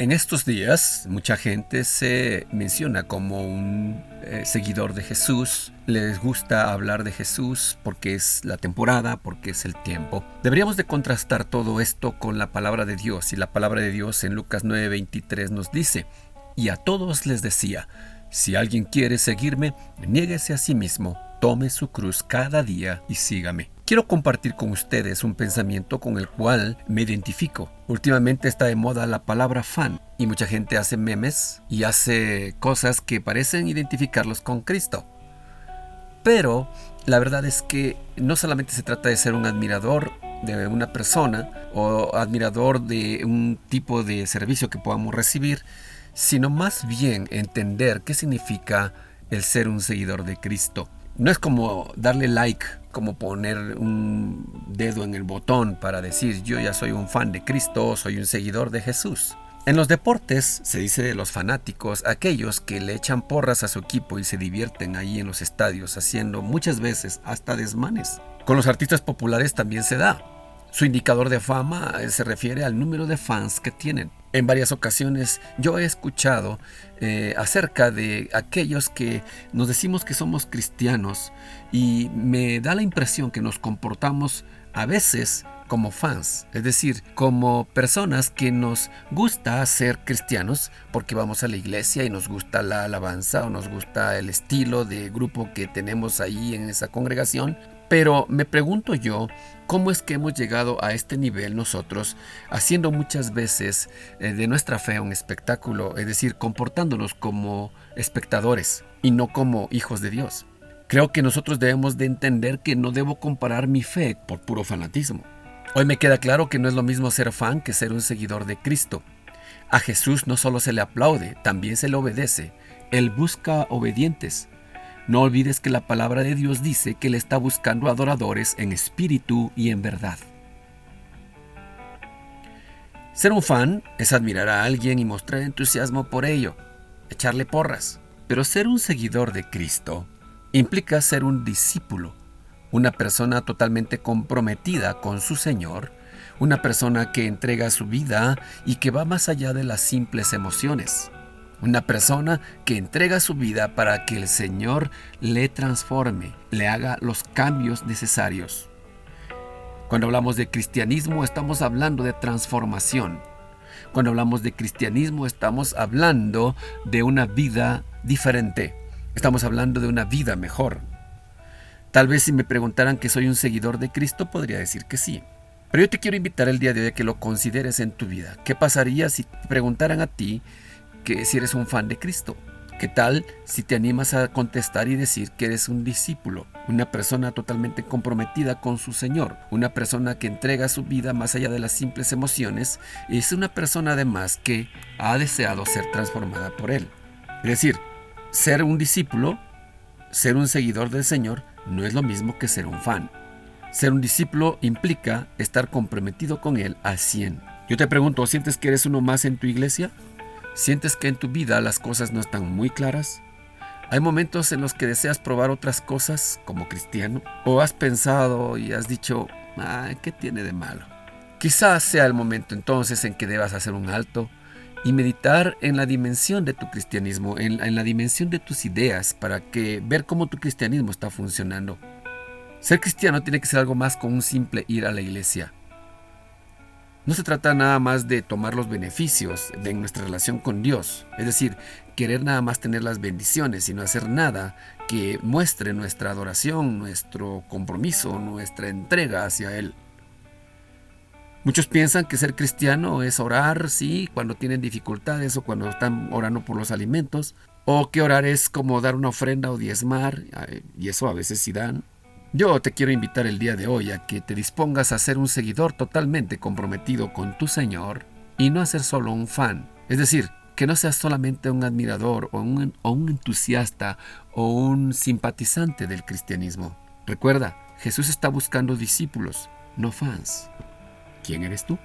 En estos días mucha gente se menciona como un eh, seguidor de Jesús, les gusta hablar de Jesús porque es la temporada, porque es el tiempo. Deberíamos de contrastar todo esto con la palabra de Dios y la palabra de Dios en Lucas 9:23 nos dice, y a todos les decía, si alguien quiere seguirme, niéguese a sí mismo, tome su cruz cada día y sígame. Quiero compartir con ustedes un pensamiento con el cual me identifico. Últimamente está de moda la palabra fan y mucha gente hace memes y hace cosas que parecen identificarlos con Cristo. Pero la verdad es que no solamente se trata de ser un admirador de una persona o admirador de un tipo de servicio que podamos recibir, sino más bien entender qué significa el ser un seguidor de Cristo. No es como darle like, como poner un dedo en el botón para decir yo ya soy un fan de Cristo, soy un seguidor de Jesús. En los deportes se dice de los fanáticos, aquellos que le echan porras a su equipo y se divierten ahí en los estadios haciendo muchas veces hasta desmanes. Con los artistas populares también se da. Su indicador de fama se refiere al número de fans que tienen. En varias ocasiones yo he escuchado eh, acerca de aquellos que nos decimos que somos cristianos y me da la impresión que nos comportamos a veces como fans, es decir, como personas que nos gusta ser cristianos porque vamos a la iglesia y nos gusta la alabanza o nos gusta el estilo de grupo que tenemos ahí en esa congregación, pero me pregunto yo, ¿cómo es que hemos llegado a este nivel nosotros, haciendo muchas veces eh, de nuestra fe un espectáculo, es decir, comportándonos como espectadores y no como hijos de Dios? Creo que nosotros debemos de entender que no debo comparar mi fe por puro fanatismo. Hoy me queda claro que no es lo mismo ser fan que ser un seguidor de Cristo. A Jesús no solo se le aplaude, también se le obedece. Él busca obedientes. No olvides que la palabra de Dios dice que Él está buscando adoradores en espíritu y en verdad. Ser un fan es admirar a alguien y mostrar entusiasmo por ello, echarle porras. Pero ser un seguidor de Cristo implica ser un discípulo, una persona totalmente comprometida con su Señor, una persona que entrega su vida y que va más allá de las simples emociones. Una persona que entrega su vida para que el Señor le transforme, le haga los cambios necesarios. Cuando hablamos de cristianismo estamos hablando de transformación. Cuando hablamos de cristianismo estamos hablando de una vida diferente. Estamos hablando de una vida mejor. Tal vez si me preguntaran que soy un seguidor de Cristo podría decir que sí. Pero yo te quiero invitar el día de hoy a que lo consideres en tu vida. ¿Qué pasaría si te preguntaran a ti que si eres un fan de Cristo. ¿Qué tal si te animas a contestar y decir que eres un discípulo, una persona totalmente comprometida con su Señor, una persona que entrega su vida más allá de las simples emociones y es una persona además que ha deseado ser transformada por Él? Es decir, ser un discípulo, ser un seguidor del Señor, no es lo mismo que ser un fan. Ser un discípulo implica estar comprometido con Él al 100. Yo te pregunto, ¿sientes que eres uno más en tu iglesia? ¿Sientes que en tu vida las cosas no están muy claras? ¿Hay momentos en los que deseas probar otras cosas como cristiano? ¿O has pensado y has dicho, ¿qué tiene de malo? Quizás sea el momento entonces en que debas hacer un alto y meditar en la dimensión de tu cristianismo, en, la dimensión de tus ideas, para que ver cómo tu cristianismo está funcionando. Ser cristiano tiene que ser algo más con un simple ir a la iglesia. No se trata nada más de tomar los beneficios de nuestra relación con Dios, es decir, querer nada más tener las bendiciones, sino hacer nada que muestre nuestra adoración, nuestro compromiso, nuestra entrega hacia Él. Muchos piensan que ser cristiano es orar, sí, cuando tienen dificultades o cuando están orando por los alimentos, o que orar es como dar una ofrenda o diezmar, y eso a veces sí dan. Yo te quiero invitar el día de hoy a que te dispongas a ser un seguidor totalmente comprometido con tu Señor y no a ser solo un fan. Es decir, que no seas solamente un admirador o un, o un entusiasta o un simpatizante del cristianismo. Recuerda, Jesús está buscando discípulos, no fans. ¿Quién eres tú?